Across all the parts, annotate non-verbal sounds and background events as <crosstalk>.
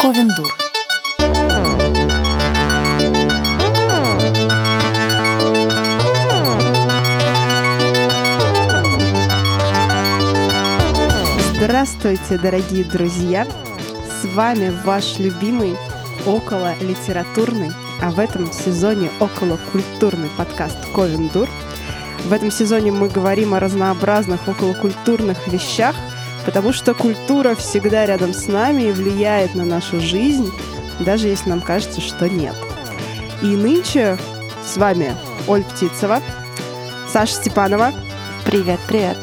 Ковендур. Здравствуйте, дорогие друзья! С вами ваш любимый около литературный, а в этом сезоне около культурный подкаст Ковендур. В этом сезоне мы говорим о разнообразных околокультурных вещах, потому что культура всегда рядом с нами и влияет на нашу жизнь, даже если нам кажется, что нет. И нынче с вами Оль Птицева, Саша Степанова. Привет, привет.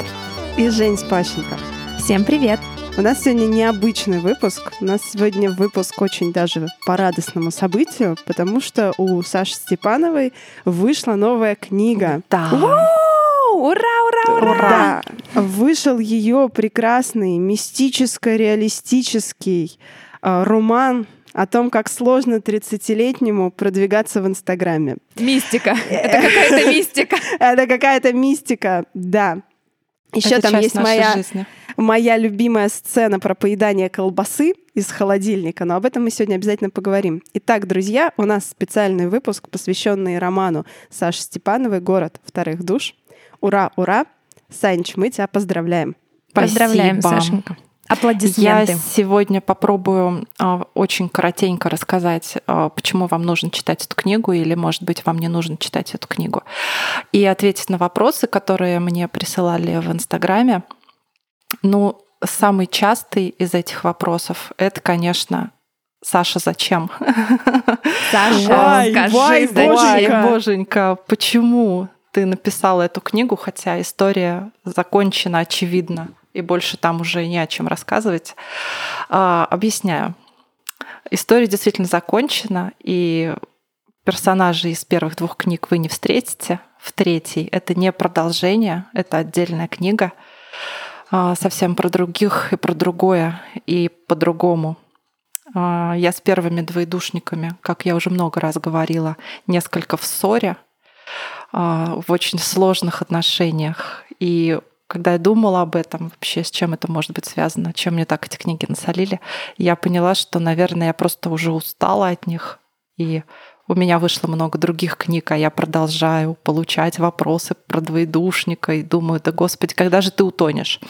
И Жень Спащенко. Всем привет. У нас сегодня необычный выпуск. У нас сегодня выпуск очень даже по радостному событию, потому что у Саши Степановой вышла новая книга. Да. Ура, ура, ура! Да. Вышел ее прекрасный мистическо-реалистический э, роман о том, как сложно 30-летнему продвигаться в Инстаграме. Мистика. Это какая-то мистика. <laughs> Это какая-то мистика, да. Еще там есть моя, жизни. моя любимая сцена про поедание колбасы из холодильника, но об этом мы сегодня обязательно поговорим. Итак, друзья, у нас специальный выпуск, посвященный роману Саши Степановой «Город вторых душ». Ура, ура! Санич, мы тебя поздравляем. Поздравляем, Спасибо. Сашенька. Я Аплодисменты. сегодня попробую а, очень коротенько рассказать, а, почему вам нужно читать эту книгу, или, может быть, вам не нужно читать эту книгу, и ответить на вопросы, которые мне присылали в Инстаграме. Ну, самый частый из этих вопросов — это, конечно, Саша, зачем? Саша, скажи, вай, зачем? боженька, почему ты написала эту книгу, хотя история закончена, очевидно, и больше там уже не о чем рассказывать. А, объясняю. История действительно закончена, и персонажей из первых двух книг вы не встретите. В третьей это не продолжение, это отдельная книга, а, совсем про других и про другое, и по-другому. А, Я с первыми двоедушниками, как я уже много раз говорила, несколько в ссоре, в очень сложных отношениях. И когда я думала об этом, вообще с чем это может быть связано, чем мне так эти книги насолили, я поняла, что, наверное, я просто уже устала от них. И у меня вышло много других книг, а я продолжаю получать вопросы про двоедушника и думаю, да господи, когда же ты утонешь?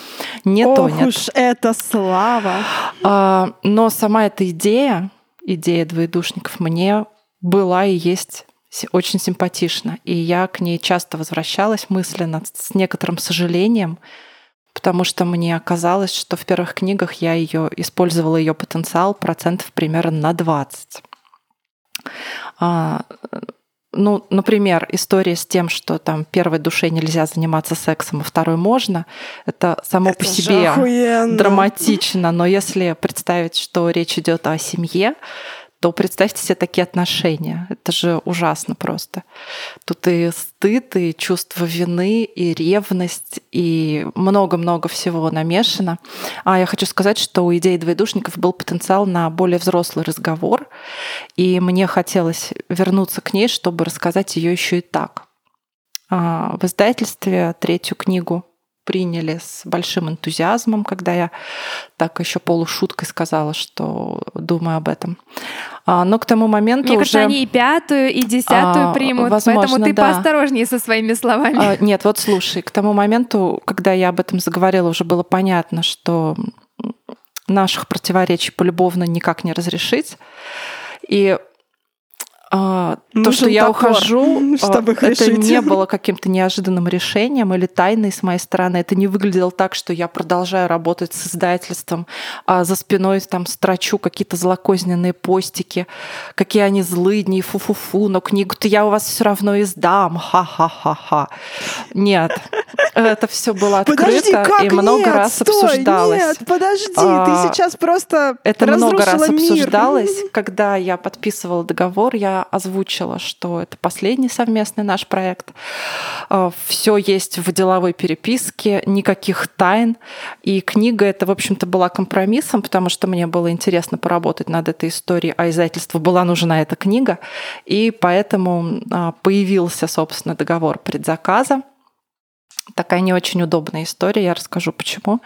Не Ох тонет. уж это слава! А, Но сама эта идея, идея двоедушников, мне была и есть очень симпатична. И я к ней часто возвращалась мысленно, с некоторым сожалением, потому что мне казалось, что в первых книгах я ее использовала ее потенциал процентов примерно на 20. А, ну, например, история с тем, что там первой душе нельзя заниматься сексом, а второй можно, это само по Это же себе охуенно. драматично, но если представить, что речь идет о семье, то представьте себе такие отношения. Это же ужасно просто. Тут и стыд, и чувство вины, и ревность, и много-много всего намешано. А я хочу сказать, что у идеи двоедушников был потенциал на более взрослый разговор, и мне хотелось вернуться к ней, чтобы рассказать ее еще и так. А, В издательстве третью книгу приняли с большим энтузиазмом, когда я так еще полушуткой сказала, что думаю об этом. А, Но к тому моменту Мне кажется, уже... они и пятую, и десятую А, примут, возможно, поэтому ты да. поосторожнее со своими словами. А, Нет, вот слушай, к тому моменту, когда я об этом заговорила, уже было понятно, что наших противоречий полюбовно никак не разрешить. И а, то, Нужен что я топор, ухожу, <laughs> а, чтобы это решить. не было каким-то неожиданным решением или тайной с моей стороны. Это не выглядело так, что я продолжаю работать с издательством, а за спиной там строчу какие-то злокозненные постики, какие они злыдни, фу-фу-фу, но книгу-то я у вас все равно издам, ха-ха-ха-ха. Нет, это все было открыто Подожди, как и много нет? раз Стой, обсуждалось. Нет, подожди, А, ты сейчас просто Это много раз разрушила мир. обсуждалось. <laughs> Когда я подписывала договор, я озвучила, что это последний совместный наш проект. Все есть в деловой переписке, никаких тайн. И книга это, в общем-то, была компромиссом, потому что мне было интересно поработать над этой историей, а издательству была нужна эта книга. И поэтому а, появился, собственно, договор предзаказа. Такая не очень удобная история, я расскажу почему.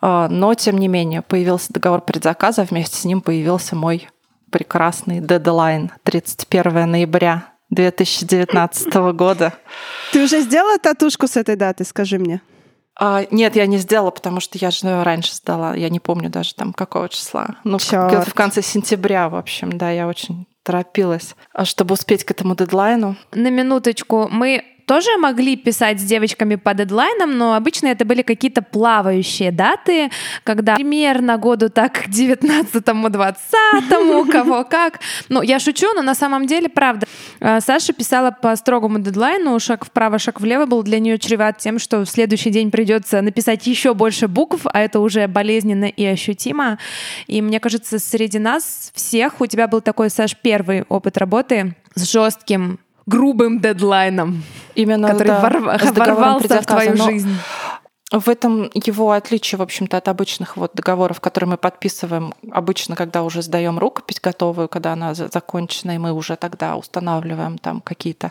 А, но, тем не менее, появился договор предзаказа, вместе с ним появился мой прекрасный дедлайн 31 ноября 2019 года. Ты уже сделала татушку с этой даты, скажи мне? А, нет, я не сделала, потому что я же раньше сдала. Я не помню даже там какого числа. Ну, Чёрт. в конце сентября, в общем, да, я очень торопилась, а, чтобы успеть к этому дедлайну. На минуточку, мы тоже могли писать с девочками по дедлайнам, но обычно это были какие-то плавающие даты, когда примерно году так к 19-му, 20-му, у кого как. Ну, я шучу, но на самом деле, правда. Э, Саша писала по строгому дедлайну, шаг вправо, шаг влево был для нее чреват тем, что в следующий день придется написать еще больше букв, а это уже болезненно и ощутимо. И мне кажется, среди нас всех у тебя был такой, Саш, первый опыт работы с жестким грубым дедлайном, Именно, который да, ворв- ворвался в твою Но жизнь. В этом его отличие, в общем-то, от обычных вот договоров, которые мы подписываем обычно, когда уже сдаем рукопись готовую, когда она за- закончена, и мы уже тогда устанавливаем там какие-то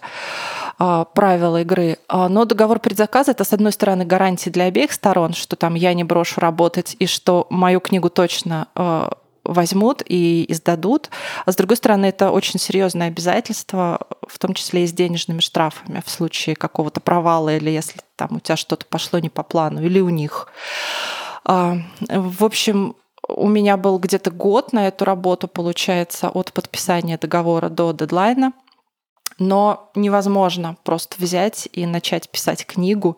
а, правила игры. А, но договор предзаказа это, с одной стороны, гарантия для обеих сторон, что там я не брошу работать и что мою книгу точно а, возьмут и издадут. А с другой стороны, это очень серьезное обязательство, в том числе и с денежными штрафами в случае какого-то провала или если там у тебя что-то пошло не по плану или у них. А, В общем, у меня был где-то год на эту работу, получается, от подписания договора до дедлайна. Но невозможно просто взять и начать писать книгу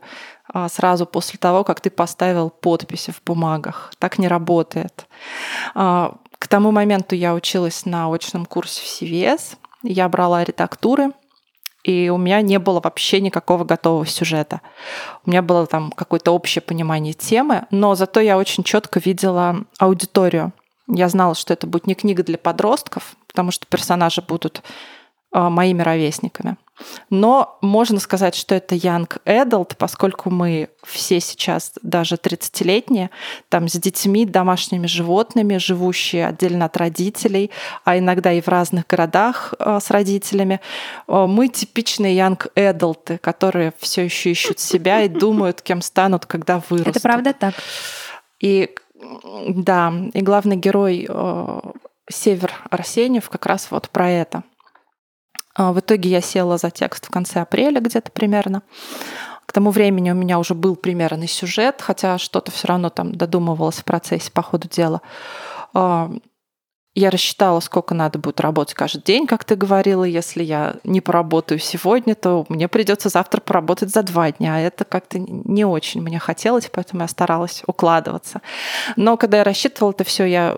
а, сразу после того, как ты поставил подписи в бумагах. Так не работает. А, К тому моменту я училась на очном курсе в CVS. Я брала редактуры, и у меня не было вообще никакого готового сюжета. У меня было там какое-то общее понимание темы, но зато я очень четко видела аудиторию. Я знала, что это будет не книга для подростков, потому что персонажи будут моими ровесниками. Но можно сказать, что это young adult, поскольку мы все сейчас даже 30-летние, там с детьми, домашними животными, живущие отдельно от родителей, а иногда и в разных городах а, с родителями. А, Мы типичные young adult, которые все еще ищут себя и думают, кем станут, когда вырастут. Это правда так? И да, и главный герой Север Арсеньев как раз вот про это. А, В итоге я села за текст в конце апреля где-то примерно. К тому времени у меня уже был примерный сюжет, хотя что-то все равно там додумывалось в процессе по ходу дела. А, Я рассчитала, сколько надо будет работать каждый день, как ты говорила. Если я не поработаю сегодня, то мне придется завтра поработать за два дня. А это как-то не очень мне хотелось, поэтому я старалась укладываться. Но когда я рассчитывала это все, я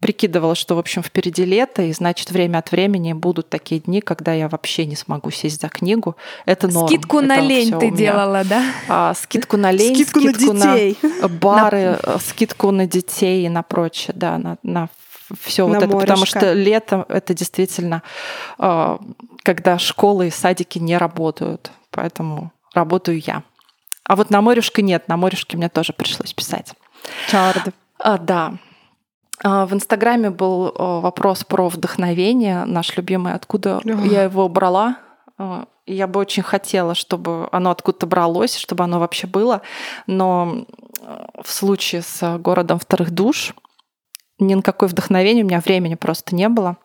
прикидывала, что, в общем, впереди лето, и, значит, время от времени будут такие дни, когда я вообще не смогу сесть за книгу. Это норм. Скидку Это на лень ты делала, да? А, скидку на лень, Скидку на детей. <laughs> бары, э, скидку на детей и на прочее, да, на, на все На вот это, потому морешко. что лето это действительно, э, когда школы и садики не работают, поэтому работаю я. А вот на морюшке нет, на морюшке мне тоже пришлось писать. Чард. А, да. А, В Инстаграме был э, вопрос про вдохновение, наш любимый, откуда я его брала. А, Я бы очень хотела, чтобы оно откуда-то бралось, чтобы оно вообще было. Но в случае с городом вторых душ ни на какое вдохновение у меня времени просто не было.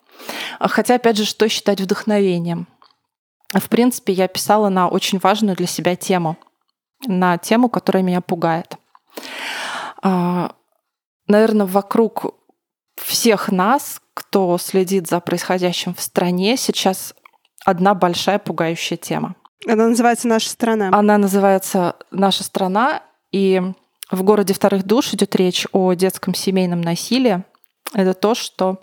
А Хотя, опять же, что считать вдохновением? В принципе, я писала на очень важную для себя тему, на тему, которая меня пугает. Наверное, вокруг всех нас, кто следит за происходящим в стране, сейчас одна большая пугающая тема. Она называется «Наша страна». Она называется «Наша страна», и в городе вторых душ идет речь о детском семейном насилии. Это то, что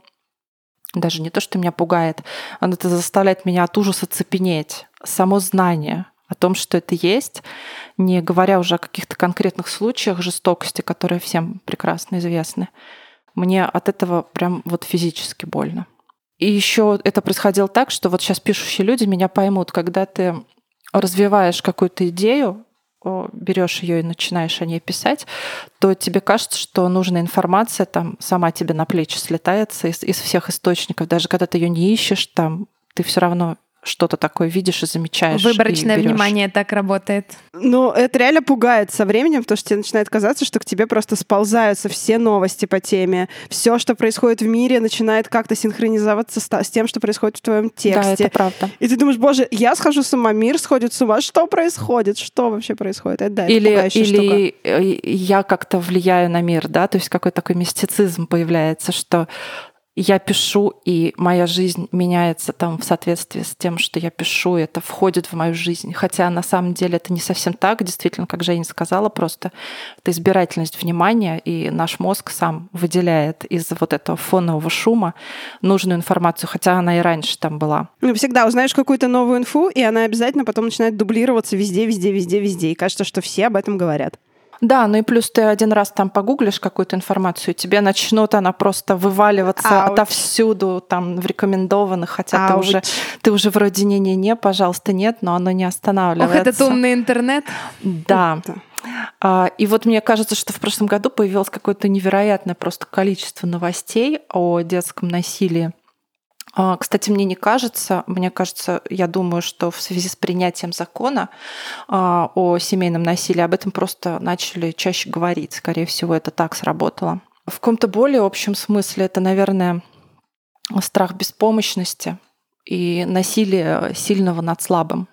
даже не то, что меня пугает, оно это заставляет меня от ужаса цепенеть. Само знание о том, что это есть, не говоря уже о каких-то конкретных случаях жестокости, которые всем прекрасно известны. Мне от этого прям вот физически больно. И еще это происходило так, что вот сейчас пишущие люди меня поймут, когда ты развиваешь какую-то идею, берешь ее и начинаешь о ней писать, то тебе кажется, что нужная информация там сама тебе на плечи слетается из, из всех источников. Даже когда ты ее не ищешь, там ты все равно что-то такое видишь и замечаешь. Выборочное и внимание так работает. Ну, это реально пугает со временем, потому что тебе начинает казаться, что к тебе просто сползаются все новости по теме. Все, что происходит в мире, начинает как-то синхронизоваться с, с тем, что происходит в твоем Да, тексте. это правда. И ты думаешь, боже, я схожу с ума, мир сходит с ума. Что происходит? Что вообще происходит? Это, да, это или пугающая штука. или э, я как-то влияю на мир, да, то есть какой-то такой мистицизм появляется, что я пишу, и моя жизнь меняется там в соответствии с тем, что я пишу, и это входит в мою жизнь. Хотя на самом деле это не совсем так, действительно, как Женя сказала, просто это избирательность внимания, и наш мозг сам выделяет из вот этого фонового шума нужную информацию, хотя она и раньше там была. Ну, всегда узнаешь какую-то новую инфу, и она обязательно потом начинает дублироваться везде, везде, везде, везде. И кажется, что все об этом говорят. Да, ну и плюс ты один раз там погуглишь какую-то информацию, тебе начнут она просто вываливаться Ауч. отовсюду, там в рекомендованных, хотя ты Ауч. уже, ты уже вроде не-не-не, пожалуйста, нет, но оно не Ох, останавливается. этот умный интернет. Да. Да. А, И вот мне кажется, что в прошлом году появилось какое-то невероятное просто количество новостей о детском насилии. А, Кстати, мне не кажется, мне кажется, я думаю, что в связи с принятием закона а, о семейном насилии об этом просто начали чаще говорить. Скорее всего, это так сработало. В каком-то более общем смысле это, наверное, страх беспомощности и насилие сильного над слабым.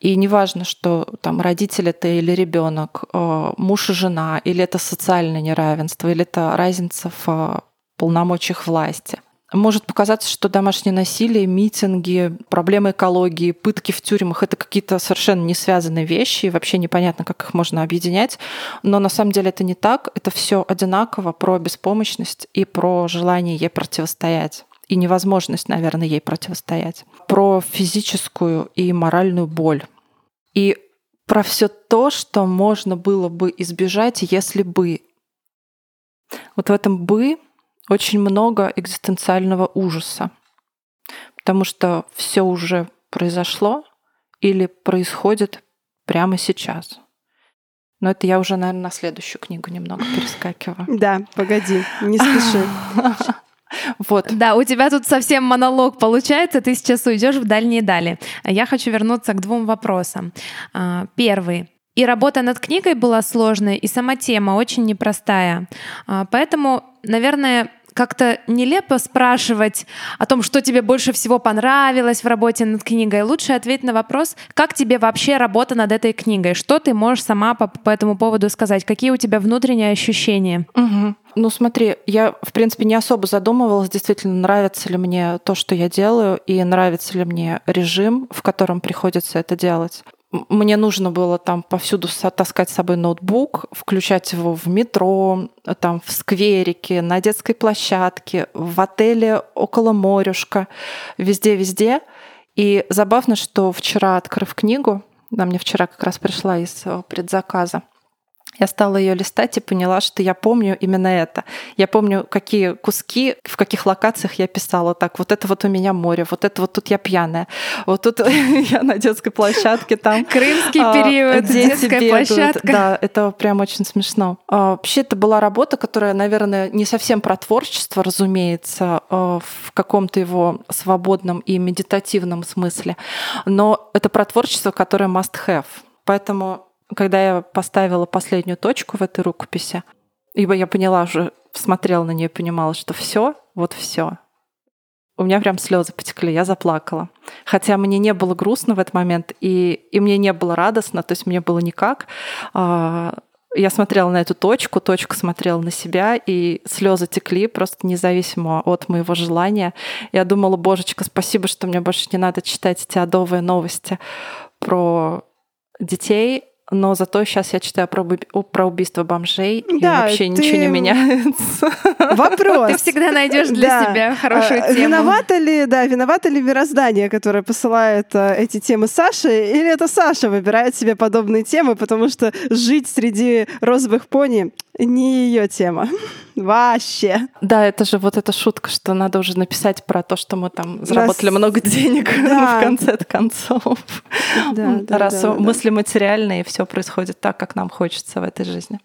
И неважно, что там родитель это или ребенок, э, муж и жена, или это социальное неравенство, или это разница в полномочиях власти. Может показаться, что домашнее насилие, митинги, проблемы экологии, пытки в тюрьмах — это какие-то совершенно не связанные вещи, и вообще непонятно, как их можно объединять. Но на самом деле это не так. Это все одинаково про беспомощность и про желание ей противостоять и невозможность, наверное, ей противостоять, про физическую и моральную боль, и про все то, что можно было бы избежать, если бы. Вот в этом бы очень много экзистенциального ужаса, потому что все уже произошло или происходит прямо сейчас. Но это я уже, наверное, на следующую книгу немного перескакиваю. <laughs> Да, погоди, не спеши. <laughs> Вот. Да, у тебя тут совсем монолог получается, ты сейчас уйдешь в дальние дали. Я хочу вернуться к двум вопросам. А, Первый. И работа над книгой была сложной, и сама тема очень непростая. А, Поэтому, наверное, как-то нелепо спрашивать о том, что тебе больше всего понравилось в работе над книгой. Лучше ответь на вопрос, как тебе вообще работа над этой книгой? Что ты можешь сама по, по этому поводу сказать? Какие у тебя внутренние ощущения? Мгм. Ну смотри, я, в принципе, не особо задумывалась, действительно, нравится ли мне то, что я делаю, и нравится ли мне режим, в котором приходится это делать. Мне нужно было там повсюду таскать с собой ноутбук, включать его в метро, там в скверике, на детской площадке, в отеле около морюшка, везде-везде. И забавно, что вчера, открыв книгу, она мне вчера как раз пришла из э, предзаказа, я стала ее листать и поняла, что я помню именно это. Я помню, какие куски, в каких локациях я писала. Так, вот это вот у меня море, вот это вот тут я пьяная, вот тут <laughs> я на детской площадке там. Крымский а, период, детская площадка. Да, это прям очень смешно. А, Вообще это была работа, которая, наверное, не совсем про творчество, разумеется, а, в каком-то его свободном и медитативном смысле, но это про творчество, которое must have. Поэтому когда я поставила последнюю точку в этой рукописи, ибо я поняла уже, смотрела на нее, понимала, что все, вот все. У меня прям слезы потекли, я заплакала. Хотя мне не было грустно в этот момент, и, и мне не было радостно, то есть мне было никак. А, Я смотрела на эту точку, точка смотрела на себя, и слезы текли просто независимо от моего желания. Я думала, божечка, спасибо, что мне больше не надо читать эти адовые новости про детей, но зато сейчас я читаю про, уби- про убийство бомжей, и Да, вообще ты- ничего не меняется. Вопрос. Ты всегда найдешь для Да. себя хорошую А, тему. Виновата ли, да, виновата ли мироздание, которое посылает а, эти темы Саше, или это Саша выбирает себе подобные темы, потому что жить среди розовых пони не ее тема. Вообще. Да, это же вот эта шутка, что надо уже написать про то, что мы там заработали Нас- много денег <laughs> Да. в конце концов. Да, да, Раз да, да, да. мысли материальные, и все происходит так, как нам хочется в этой жизни.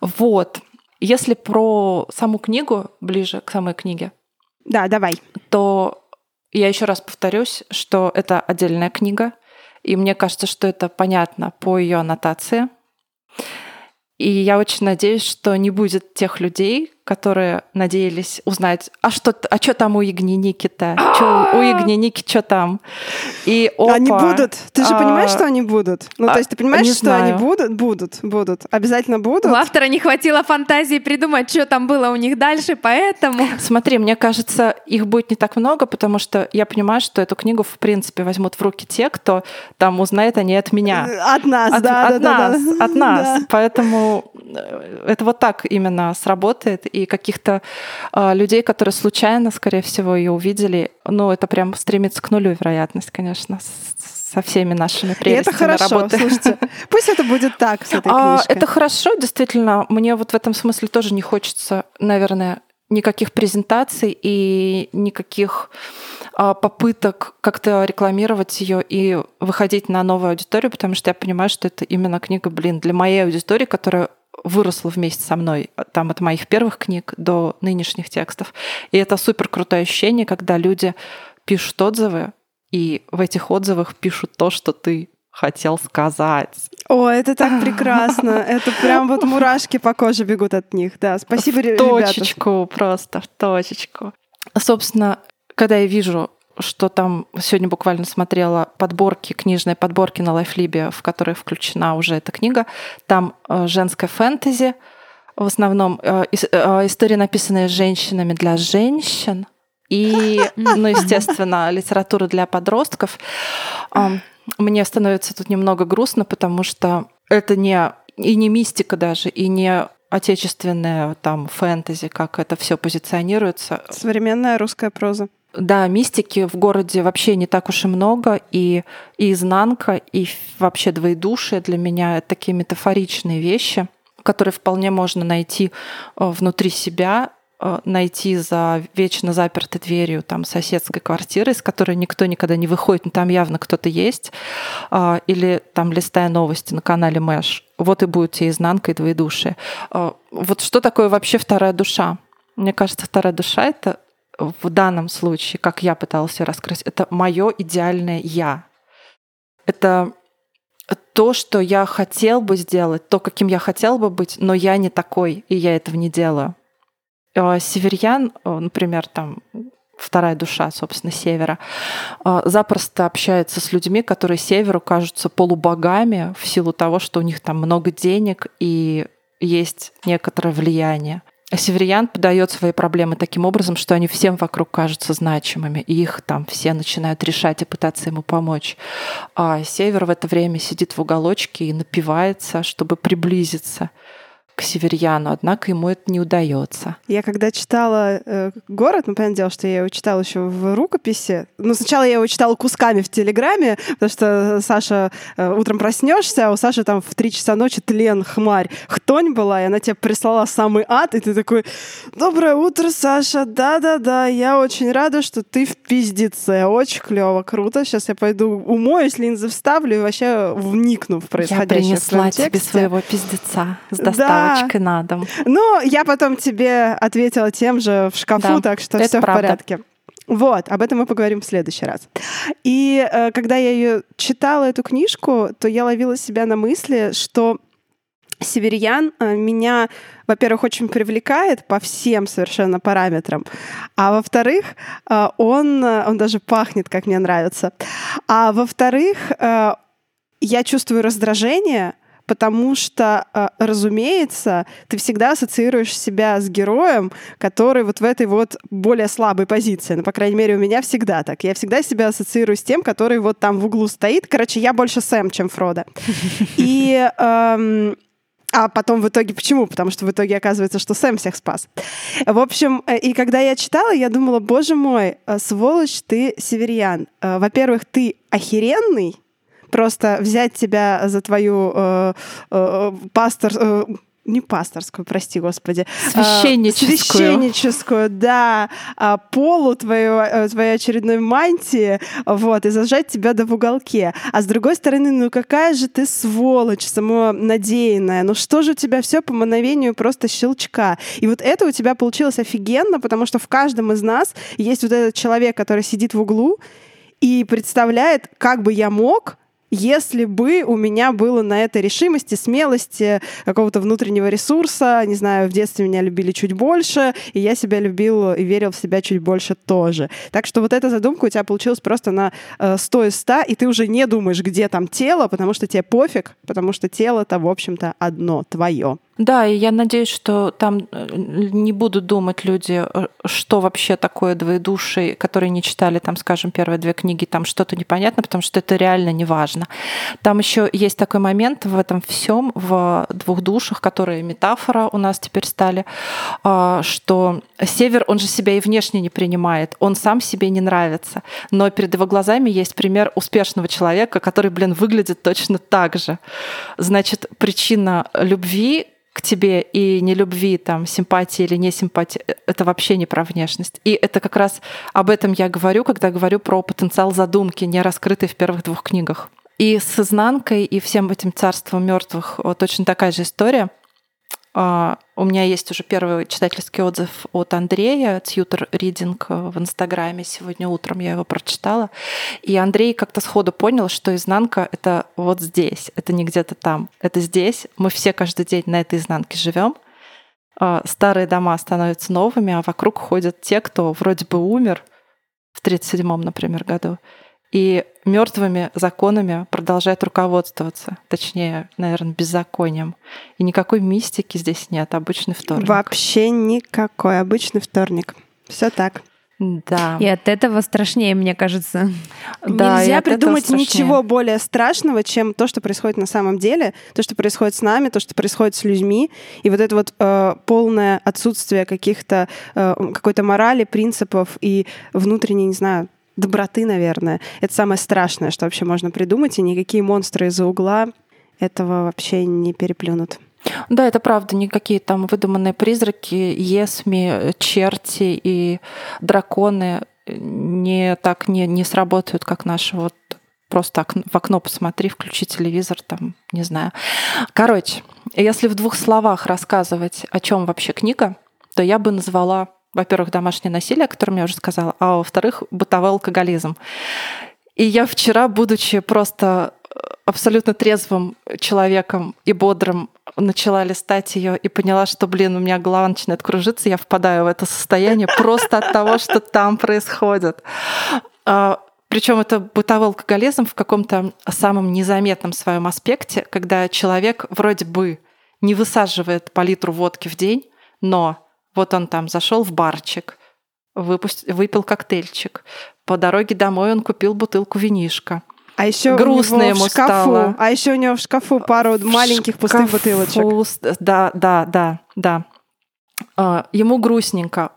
Вот. Если про саму книгу, ближе к самой книге, Да, давай. то Я еще раз повторюсь, что это отдельная книга, и мне кажется, что это понятно по ее аннотации. И я очень надеюсь, что не будет тех людей, которые надеялись узнать, а что, а что там у Ягненики-то? Чё, у Ягненики что там? И опа, Они будут. Ты же понимаешь, а, что они будут? Ну, а, то есть ты понимаешь, что знаю. они будут? Будут, будут. Обязательно будут. У автора не хватило фантазии придумать, что там было у них дальше, поэтому... Смотри, мне кажется, их будет не так много, потому что я понимаю, что эту книгу, в принципе, возьмут в руки те, кто там узнает о ней от меня. От нас, От, да, от да, да, нас, <laughs> да. от нас. Да. Поэтому э, это вот так именно сработает. И каких-то э, людей, которые случайно, скорее всего, ее увидели, ну, это прям стремится к нулю вероятность, конечно, со всеми нашими И прелестями это хорошо, работы. слушайте. <laughs> Пусть это будет так с этой А, книжкой. это хорошо, действительно. Мне вот в этом смысле тоже не хочется, наверное, никаких презентаций и никаких а, попыток как-то рекламировать ее и выходить на новую аудиторию, потому что я понимаю, что это именно книга, блин, для моей аудитории, которая выросла вместе со мной, там от моих первых книг до нынешних текстов. И это супер крутое ощущение, когда люди пишут отзывы, и в этих отзывах пишут то, что ты хотел сказать. О, это так <laughs> прекрасно. Это прям вот мурашки по коже бегут от них. Да, спасибо, в ре- ребята. точечку, просто в точечку. Собственно, когда я вижу, что там сегодня буквально смотрела подборки, книжные подборки на Лайфлибе, в которые включена уже эта книга, там э, женское фэнтези, в основном э, э, истории, написанные женщинами для женщин, и, ну, естественно, литература для подростков. Мне становится тут немного грустно, потому что это не и не мистика даже, и не отечественное там фэнтези, как это все позиционируется. Современная русская проза. Да, мистики в городе вообще не так уж и много, и, и изнанка, и вообще двоедушие для меня это такие метафоричные вещи, которые вполне можно найти э, внутри себя, э, найти за вечно запертой дверью там соседской квартиры, из которой никто никогда не выходит, но там явно кто-то есть, а, или там листая новости на канале Мэш. Вот и будет тебе изнанка и двоедушие. Вот что такое вообще вторая душа? Мне кажется, вторая душа — это в данном случае, как я пыталась ее раскрыть, это мое идеальное я. Это то, что я хотел бы сделать, то, каким я хотел бы быть, но я не такой, и я этого не делаю. Э, Северьян, э, например, там вторая душа, собственно, севера, э, запросто общается с людьми, которые северу кажутся полубогами в силу того, что у них там много денег и есть некоторое влияние. А Северян подает свои проблемы таким образом, что они всем вокруг кажутся значимыми, и их там все начинают решать и пытаться ему помочь. А Север в это время сидит в уголочке и напивается, чтобы приблизиться к Северьяну, однако ему это не удается. Я когда читала э, «Город», ну, понятное дело, что я его читала еще в рукописи. Ну, сначала я его читала кусками в Телеграме, потому что Саша э, утром проснешься, а у Саши там в три часа ночи тлен, хмарь, хтонь была, и она тебе прислала самый ад, и ты такой «Доброе утро, Саша, да-да-да, я очень рада, что ты в пиздеце, очень клево, круто, сейчас я пойду умоюсь, линзы вставлю и вообще вникну в Я происходящее твоем принесла тебе тексте». своего пиздеца с Да. Доставочкой на дом. Ну, я потом тебе ответила тем же в шкафу, Да, так что все в правда. порядке. Вот, об этом мы поговорим в следующий раз. И э, когда я ее читала, эту книжку, то я ловила себя на мысли, что Северьян э, меня, во-первых, очень привлекает по всем совершенно параметрам, а во-вторых, э, он, э, он даже пахнет, как мне нравится, а во-вторых, я чувствую раздражение, потому что, э, разумеется, ты всегда ассоциируешь себя с героем, который вот в этой вот более слабой позиции. Ну, по крайней мере, у меня всегда так. Я всегда себя ассоциирую с тем, который вот там в углу стоит. Короче, я больше Сэм, чем Фродо. <laughs> И эм, а потом в итоге почему? Потому что в итоге оказывается, что Сэм всех спас. В общем, э, и когда я читала, я думала, боже мой, э, сволочь ты, Северьян. Во-первых, ты охеренный, просто взять тебя за твою э, э, пастор... э, не пасторскую, прости господи. Священническую. А, священническую, да. А, полу твоего, э, твоей очередной мантии, вот, и зажать тебя до в уголке. А с другой стороны, ну какая же ты сволочь самонадеянная. Ну что же у тебя все по мановению просто щелчка. И вот это у тебя получилось офигенно, потому что в каждом из нас есть вот этот человек, который сидит в углу и представляет, как бы я мог если бы у меня было на это решимости, смелости, какого-то внутреннего ресурса, не знаю, в детстве меня любили чуть больше, и я себя любил и верил в себя чуть больше тоже. Так что вот эта задумка у тебя получилась просто на э, 100 из 100, и ты уже не думаешь, где там тело, потому что тебе пофиг, потому что тело-то, в общем-то, одно, твое. Да, и я надеюсь, что там э, не будут думать люди, э, что вообще такое двоедушие, которые не читали, там, скажем, первые две книги, там что-то непонятно, потому что это реально не важно. Там еще есть такой момент в этом всем, в двух душах, которые метафора у нас теперь стали, а, что Север, он же себя и внешне не принимает, он сам себе не нравится, но перед его глазами есть пример успешного человека, который, блин, выглядит точно так же. Значит, причина любви к тебе и не любви, там, симпатии или не симпатии, э, это вообще не про внешность. И это как раз об этом я говорю, когда говорю про потенциал задумки, не раскрытый в первых двух книгах. И с изнанкой, и всем этим царством мертвых точно такая же история. А, у меня есть уже первый читательский отзыв от Андрея, Тьютер Ридинг в Инстаграме. Сегодня утром я его прочитала. И Андрей как-то сходу понял, что изнанка — это вот здесь, это не где-то там, это здесь. Мы все каждый день на этой изнанке живем. А, старые дома становятся новыми, а вокруг ходят те, кто вроде бы умер в 37-м, например, году, и мертвыми законами продолжает руководствоваться, точнее, наверное, беззаконием. И никакой мистики здесь нет, обычный вторник. Вообще никакой обычный вторник. Все так. Да. И от этого страшнее, мне кажется. Да, Нельзя придумать ничего более страшного, чем то, что происходит на самом деле, то, что происходит с нами, то, что происходит с людьми. И вот это вот э, полное отсутствие каких-то э, какой-то морали, принципов и внутренней, не знаю, доброты, наверное. Это самое страшное, что вообще можно придумать, и никакие монстры из-за угла этого вообще не переплюнут. Да, это правда, никакие там выдуманные призраки, есми, черти и драконы не так не, не сработают, как наши вот просто в окно посмотри, включи телевизор, там, не знаю. Короче, если в двух словах рассказывать, о чем вообще книга, то я бы назвала во-первых, домашнее насилие, о котором я уже сказала, а во-вторых, бытовой алкоголизм. И я вчера, будучи просто э, абсолютно трезвым человеком и бодрым, начала листать ее и поняла, что, блин, у меня голова начинает кружиться, я впадаю в это состояние просто от того, что там происходит. А, Причем это бытовой алкоголизм в каком-то самом незаметном своем аспекте, когда человек вроде бы не высаживает по литру водки в день, но вот он там зашел в барчик, выпуст... выпил коктейльчик. По дороге домой он купил бутылку винишка. А еще грустно у него ему в шкафу, стало. А еще у него в шкафу пару в маленьких шкафу, пустых бутылочек. Да, да, да, да. А, ему грустненько.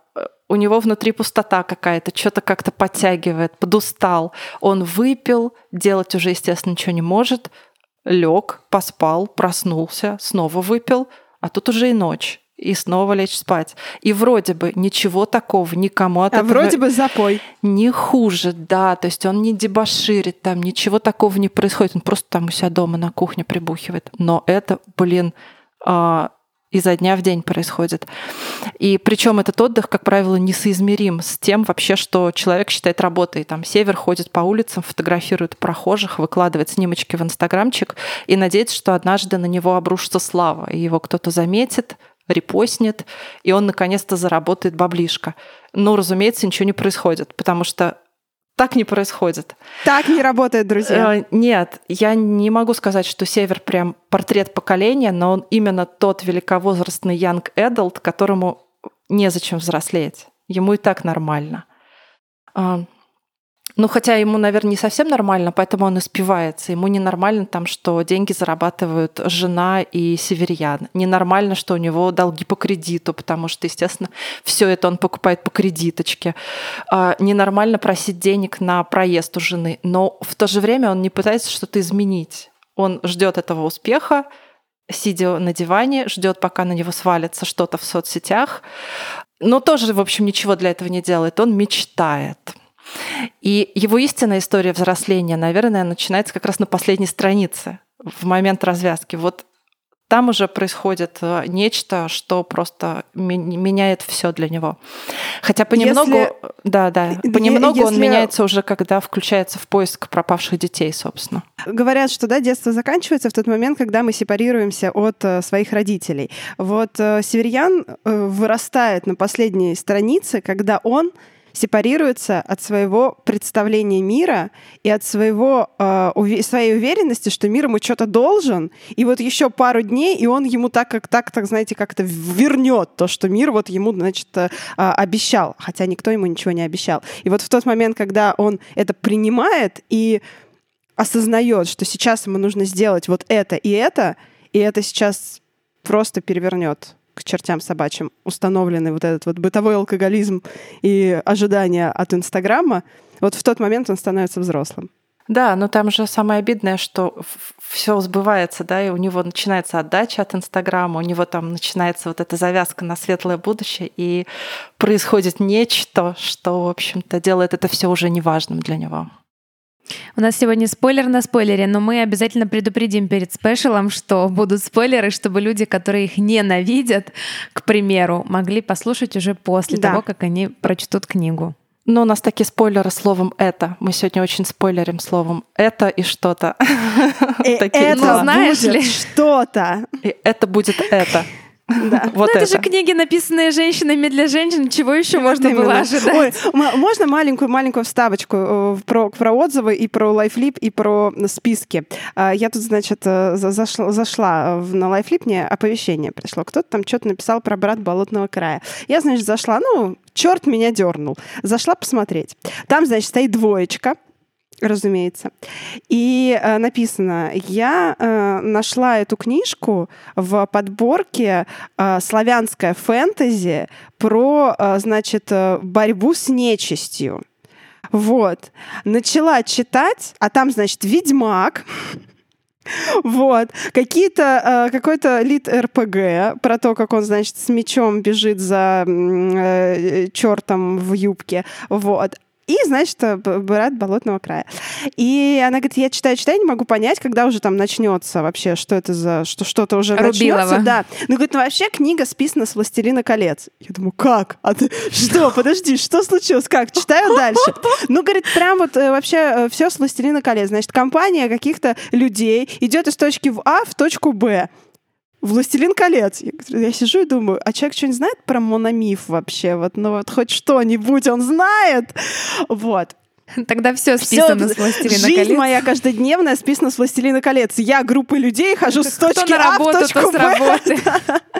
У него внутри пустота какая-то, что-то как-то подтягивает, подустал. Он выпил, делать уже, естественно, ничего не может. Лег, поспал, проснулся, снова выпил, а тут уже и ночь и снова лечь спать. И вроде бы ничего такого никому от а этого... вроде бы запой. Не хуже, да. То есть он не дебоширит, там ничего такого не происходит. Он просто там у себя дома на кухне прибухивает. Но это, блин, а, изо дня в день происходит. И причем этот отдых, как правило, несоизмерим с тем вообще, что человек считает работой. Там север ходит по улицам, фотографирует прохожих, выкладывает снимочки в инстаграмчик и надеется, что однажды на него обрушится слава, и его кто-то заметит, репостнет, и он наконец-то заработает баблишко. Но, разумеется, ничего не происходит, потому что так не происходит. Так не работает, друзья. Э, нет, я не могу сказать, что Север прям портрет поколения, но он именно тот великовозрастный young adult, которому незачем взрослеть. Ему и так нормально. Ну, хотя ему, наверное, не совсем нормально, поэтому он испивается. Ему ненормально там, что деньги зарабатывают жена и северьян. Ненормально, что у него долги по кредиту, потому что, естественно, все это он покупает по кредиточке. А, ненормально просить денег на проезд у жены. Но в то же время он не пытается что-то изменить. Он ждет этого успеха, сидя на диване, ждет, пока на него свалится что-то в соцсетях, но тоже, в общем, ничего для этого не делает. Он мечтает. И его истинная история взросления, наверное, начинается как раз на последней странице, в момент развязки. Вот там уже происходит э, нечто, что просто меняет все для него. Хотя понемногу, если, да, да, понемногу если... он меняется уже, когда включается в поиск пропавших детей, собственно. Говорят, что да, детство заканчивается в тот момент, когда мы сепарируемся от э, своих родителей. Вот э, Северьян э, вырастает на последней странице, когда он сепарируется от своего представления мира и от своего, э, своей уверенности, что мир ему что-то должен, и вот еще пару дней, и он ему так, как так, так знаете, как-то вернет то, что мир вот ему, значит, э, обещал, хотя никто ему ничего не обещал. И вот в тот момент, когда он это принимает и осознает, что сейчас ему нужно сделать вот это и это, и это сейчас просто перевернет к чертям собачьим установленный вот этот вот бытовой алкоголизм и ожидания от Инстаграма, вот в тот момент он становится взрослым. Да, но там же самое обидное, что все сбывается, да, и у него начинается отдача от Инстаграма, у него там начинается вот эта завязка на светлое будущее, и происходит нечто, что, в общем-то, делает это все уже неважным для него. У нас сегодня спойлер на спойлере, но мы обязательно предупредим перед спешалом, что будут спойлеры, чтобы люди, которые их ненавидят, к примеру, могли послушать уже после да. того, как они прочтут книгу. Но у нас такие спойлеры словом «это». Мы сегодня очень спойлерим словом «это» и «что-то». <laughs> Это, знаешь ли, что-то. И это будет «это». Да. <laughs> Вот ну, это. это же книги, написанные женщинами для женщин. Чего еще можно именно. было ожидать? Ой, можно маленькую-маленькую вставочку э, про, про отзывы и про лайфлип, и про списки. А, я тут, значит, э, зашла, зашла на лайфлип, мне оповещение пришло. Кто-то там что-то написал про брат Болотного края. Я, значит, зашла, ну, черт меня дернул. Зашла посмотреть. Там, значит, стоит двоечка, разумеется. И э, написано, я э, нашла эту книжку в подборке э, славянская фэнтези про, э, значит, э, борьбу с нечистью. Вот. Начала читать, а там, значит, ведьмак, вот. Какие-то, э, какой-то лид РПГ про то, как он, значит, с мечом бежит за э, чертом в юбке. Вот. И, значит, э, брат Болотного края. И она говорит, я читаю, читаю, не могу понять, когда уже там начнется вообще, что это за, что что-то уже Рубилова. начнется. Да. Ну, говорит, ну вообще книга списана с «Властелина колец». Я думаю, как? А ты <laughs> что? Подожди, что случилось? Как? Читаю дальше. Ну, говорит, прям вот э, вообще э, все с «Властелина колец». Значит, компания каких-то людей идет из точки в А в точку Б. «Властелин колец». Я, я сижу и думаю, а человек что-нибудь знает про мономиф вообще? Вот, ну вот хоть что-нибудь он знает. Вот. Тогда все списано всё, с «Властелина жизнь колец». моя каждодневная списана с «Властелина колец». Я группой людей хожу с точки Кто на работу, А в точку то с работы.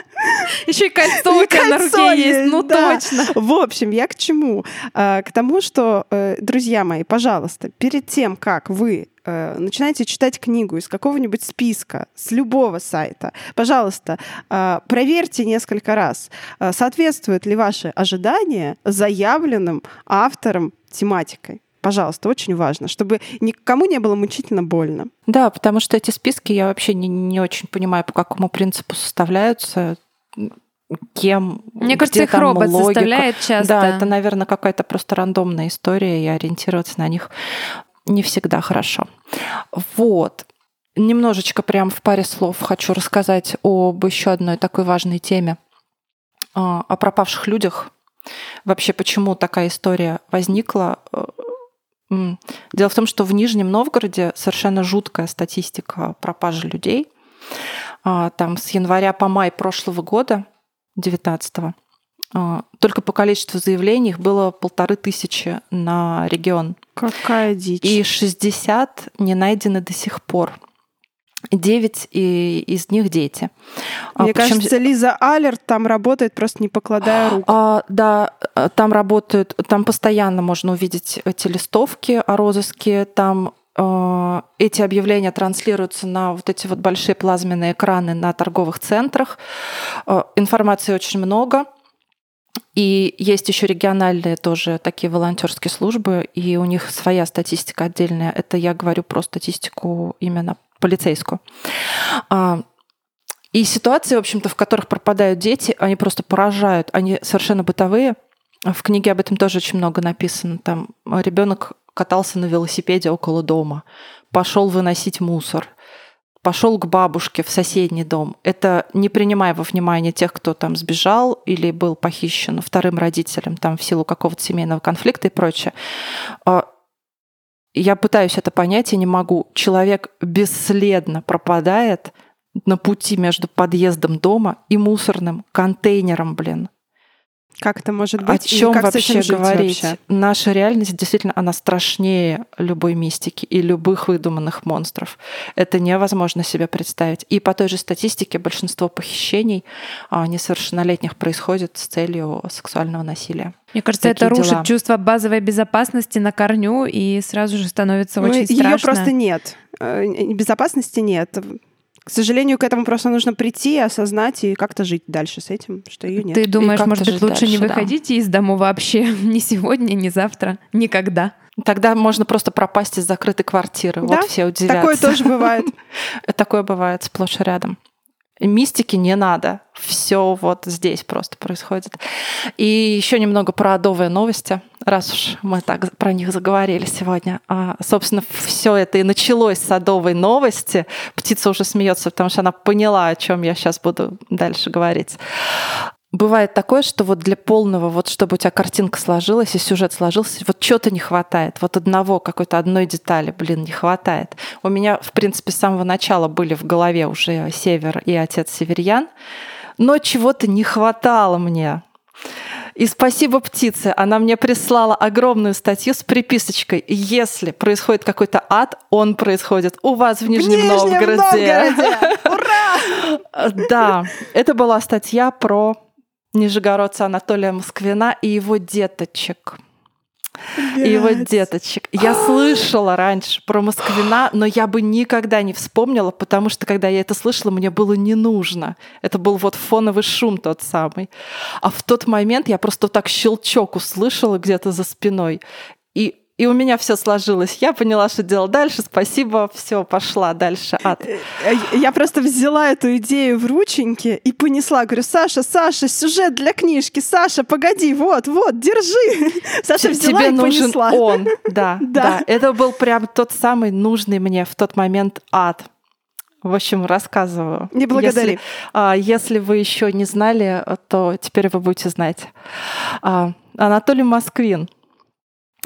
<laughs> Еще и кольцо у тебя на руке есть, ну точно. В общем, я к чему? А, к тому, что, э, друзья мои, пожалуйста, перед тем, как вы э, начинаете читать книгу из какого-нибудь списка, с любого сайта, пожалуйста, э, проверьте несколько раз, э, соответствуют ли ваши ожидания заявленным автором тематикой. Пожалуйста, очень важно, чтобы никому не было мучительно больно. Да, потому что эти списки я вообще не, не очень понимаю, по какому принципу составляются кем, Мне кажется, их робот логика. составляет часто. Да, это, наверное, какая-то просто рандомная история, и ориентироваться на них не всегда хорошо. Вот. Немножечко прям в паре слов хочу рассказать об еще одной такой важной теме, а, о пропавших людях. Вообще, почему такая история возникла? Дело в том, что в Нижнем Новгороде совершенно жуткая статистика пропажи людей. А, там с января по май прошлого года, 19 а, только по количеству заявлений их было полторы тысячи на регион. Какая дичь. И 60 не найдены до сих пор. Девять из них дети. А, Мне Причем... кажется, Лиза Алерт там работает, просто не покладая рук. А, да, там работают, там постоянно можно увидеть эти листовки о розыске, там э, эти объявления транслируются на вот эти вот большие плазменные экраны на торговых центрах. Э, информации очень много. И есть еще региональные тоже такие волонтерские службы, и у них своя статистика отдельная. Это я говорю про статистику именно полицейскую. А, И ситуации, в общем-то, в которых пропадают дети, они просто поражают. Они совершенно бытовые. В книге об этом тоже очень много написано. Там ребенок катался на велосипеде около дома, пошел выносить мусор, пошел к бабушке в соседний дом. Это не принимая во внимание тех, кто там сбежал или был похищен вторым родителем там в силу какого-то семейного конфликта и прочее. А, я пытаюсь это понять и не могу. Человек бесследно пропадает на пути между подъездом дома и мусорным контейнером, блин. Как это может быть? О чем как вообще говорить? Вообще? Наша реальность действительно она страшнее любой мистики и любых выдуманных монстров. Это невозможно себе представить. И по той же статистике большинство похищений а, несовершеннолетних происходит с целью сексуального насилия. Мне кажется, Такие это рушит дела. чувство базовой безопасности на корню и сразу же становится ну, очень страшно. Ее просто нет. Э, безопасности нет. К сожалению, к этому просто нужно прийти, осознать и как-то жить дальше с этим, что ее нет. Ты думаешь, может быть, лучше дальше, не выходите да. из дома вообще <laughs> ни сегодня, ни завтра, никогда? Тогда можно просто пропасть из закрытой квартиры. Да? Вот все удивляются. Такое тоже бывает. <laughs> Такое бывает сплошь и рядом. Мистики не надо. Все вот здесь просто происходит. И еще немного про адовые новости, раз уж мы так про них заговорили сегодня. А, собственно, все это и началось с адовой новости. Птица уже смеется, потому что она поняла, о чем я сейчас буду дальше говорить. Бывает такое, что вот для полного, вот чтобы у тебя картинка сложилась и сюжет сложился, вот чего-то не хватает. Вот одного, какой-то одной детали, блин, не хватает. У меня, в принципе, с самого начала были в голове уже Север и отец Северьян, но чего-то не хватало мне. И спасибо птице, она мне прислала огромную статью с приписочкой. Если происходит какой-то ад, он происходит у вас в Нижнем, в Нижнем Новгороде. Новгороде. Ура! <laughs> Да, это была статья про нижегородца Анатолия Москвина и его деточек. И его деточек. Я слышала раньше про Москвина, но я бы никогда не вспомнила, потому что когда я это слышала, мне было не нужно. Это был вот фоновый шум тот самый. А в тот момент я просто так щелчок услышала где-то за спиной. И у меня все сложилось. Я поняла, что делать дальше. Спасибо, все, пошла дальше. Ад. Э, э, я просто взяла эту идею в рученьки и понесла. Говорю, Саша, Саша, сюжет для книжки. Саша, погоди, вот, вот, держи. <laughs> Саша взяла Тебе и нужен понесла. он. <laughs> Да, да, да. Это был прям тот самый нужный мне в тот момент ад. В общем, рассказываю. Не благодари. Если, а, если вы еще не знали, то теперь вы будете знать. А, Анатолий Москвин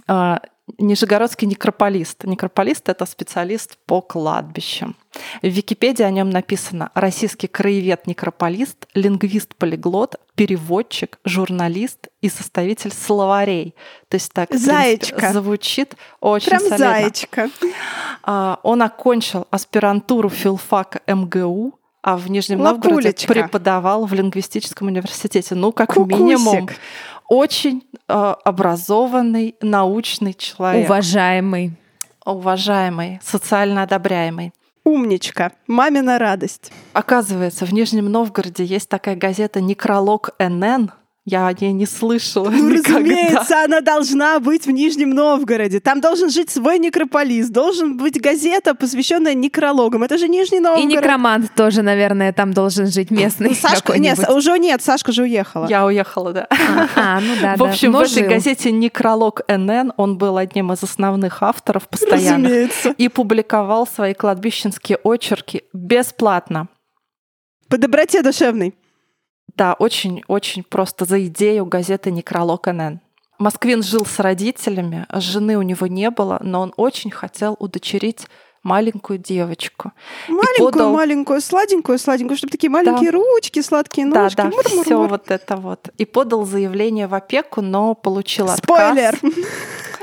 а, Нижегородский некрополист. Некрополист — это специалист по кладбищам. В Википедии о нем написано «Российский краевед-некрополист, лингвист-полиглот, переводчик, журналист и составитель словарей». То есть так Заячка. Принципе, звучит очень Прям солидно. заячка. А, он окончил аспирантуру филфака МГУ, а в Нижнем Лапулечка. Новгороде преподавал в лингвистическом университете. Ну, как Кукусик. минимум, очень э, образованный, научный человек. Уважаемый. Уважаемый, социально одобряемый. Умничка. Мамина радость. Оказывается, в Нижнем Новгороде есть такая газета «Некролог НН», я о ней не слышала ну, никогда. Разумеется, она должна быть в Нижнем Новгороде. Там должен жить свой некрополис, должен быть газета, посвященная некрологам. Это же Нижний Новгород. И некромант тоже, наверное, там должен жить местный. Ну, Сашка, нет, уже нет, Сашка же уехала. Я уехала, да. А, ну да, В общем, в этой газете «Некролог НН» он был одним из основных авторов. Разумеется. И публиковал свои кладбищенские очерки бесплатно. По доброте душевной. Да, очень-очень просто за идею газеты «Некролог НН». Москвин жил с родителями, жены у него не было, но он очень хотел удочерить маленькую девочку. Маленькую, подал... маленькую, сладенькую, сладенькую, чтобы такие маленькие да. ручки, сладкие ножки. Да, да, все вот это вот. И подал заявление в опеку, но получил Спойлер. отказ.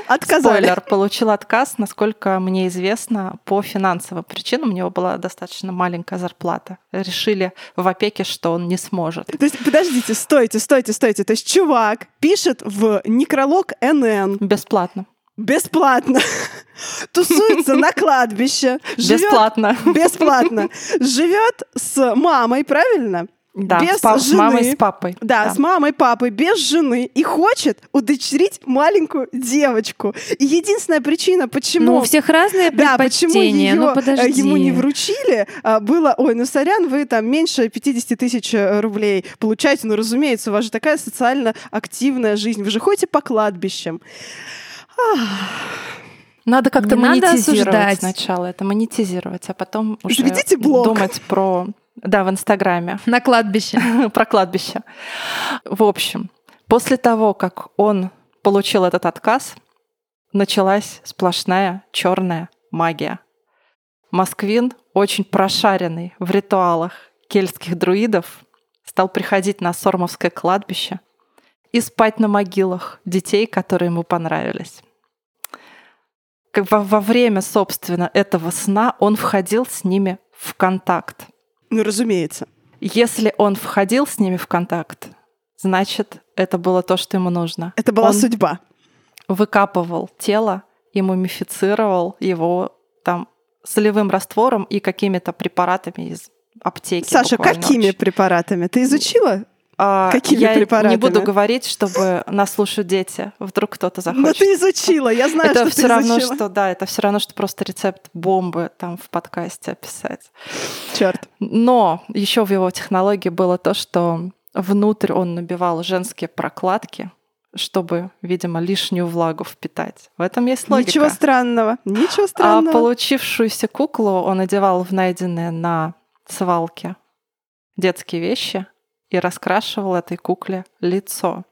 Отказали. Спойлер, получил отказ, насколько мне известно, по финансовым причинам. У него была достаточно маленькая зарплата. Решили в опеке, что он не сможет. То есть, подождите, стойте, стойте, стойте. То есть чувак пишет в некролог НН. Бесплатно. Бесплатно. <laughs> Тусуется на кладбище. Бесплатно. Бесплатно. Живет с мамой, правильно? Да, без с, пап- с жены. мамой, с папой. Да, с мамой, папой, без жены и хочет удочерить маленькую девочку. И единственная причина, почему... Ну, у всех разные Да, почему предпочтения. ее, ну, э, подожди. ему не вручили, а, было, ой, ну сорян, вы там меньше 50 тысяч э, рублей получаете, ну, разумеется, у вас же такая социально активная жизнь, вы же ходите по кладбищам. Надо как-то Не надо монетизировать осуждать. сначала это, монетизировать, а потом уже Заведите блог. думать про... Да, в Инстаграме. <laughs> На кладбище. <laughs> про кладбище. В общем, после того, как он получил этот отказ, началась сплошная черная магия. Москвин, очень прошаренный в ритуалах кельтских друидов, стал приходить на Сормовское кладбище и спать на могилах детей, которые ему понравились. Во время, собственно, этого сна он входил с ними в контакт. Ну, разумеется. Если он входил с ними в контакт, значит, это было то, что ему нужно. Это была он судьба. выкапывал тело и мумифицировал его там солевым раствором и какими-то препаратами из аптеки. Саша, какими очень. препаратами? Ты изучила? А, какими я препаратами? не буду говорить, чтобы нас слушают дети. Вдруг кто-то захочет. ты изучила, я знаю, это что все ты равно, изучила. что да, это все равно, что просто рецепт бомбы там в подкасте описать. Черт. Но еще в его технологии было то, что внутрь он набивал женские прокладки, чтобы, видимо, лишнюю влагу впитать. В этом есть логика. Ничего странного. Ничего а странного. получившуюся куклу он одевал в найденные на свалке детские вещи и раскрашивал этой кукле лицо.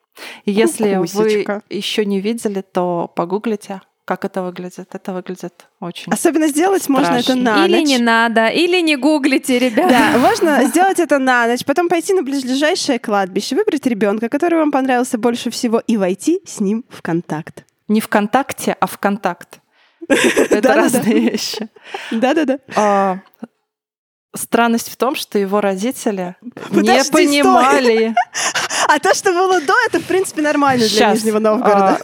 И если Кукусечка. вы еще не видели, то погуглите, как это выглядит. Это выглядит очень... Особенно сделать можно это Страшно. на Или ночь. не надо, или не гуглите, ребята. Да, можно сделать это на ночь, потом пойти на ближайшее кладбище, выбрать ребенка, который вам понравился больше всего, и войти с ним в контакт. Не ВКонтакте, а в контакт. <laughs> Это разные вещи. Да-да-да. Странность в том, что его родители не Подожди, стой. понимали. <laughs> А то, что было до, это, в принципе, нормально для Щас, Нижнего Новгорода.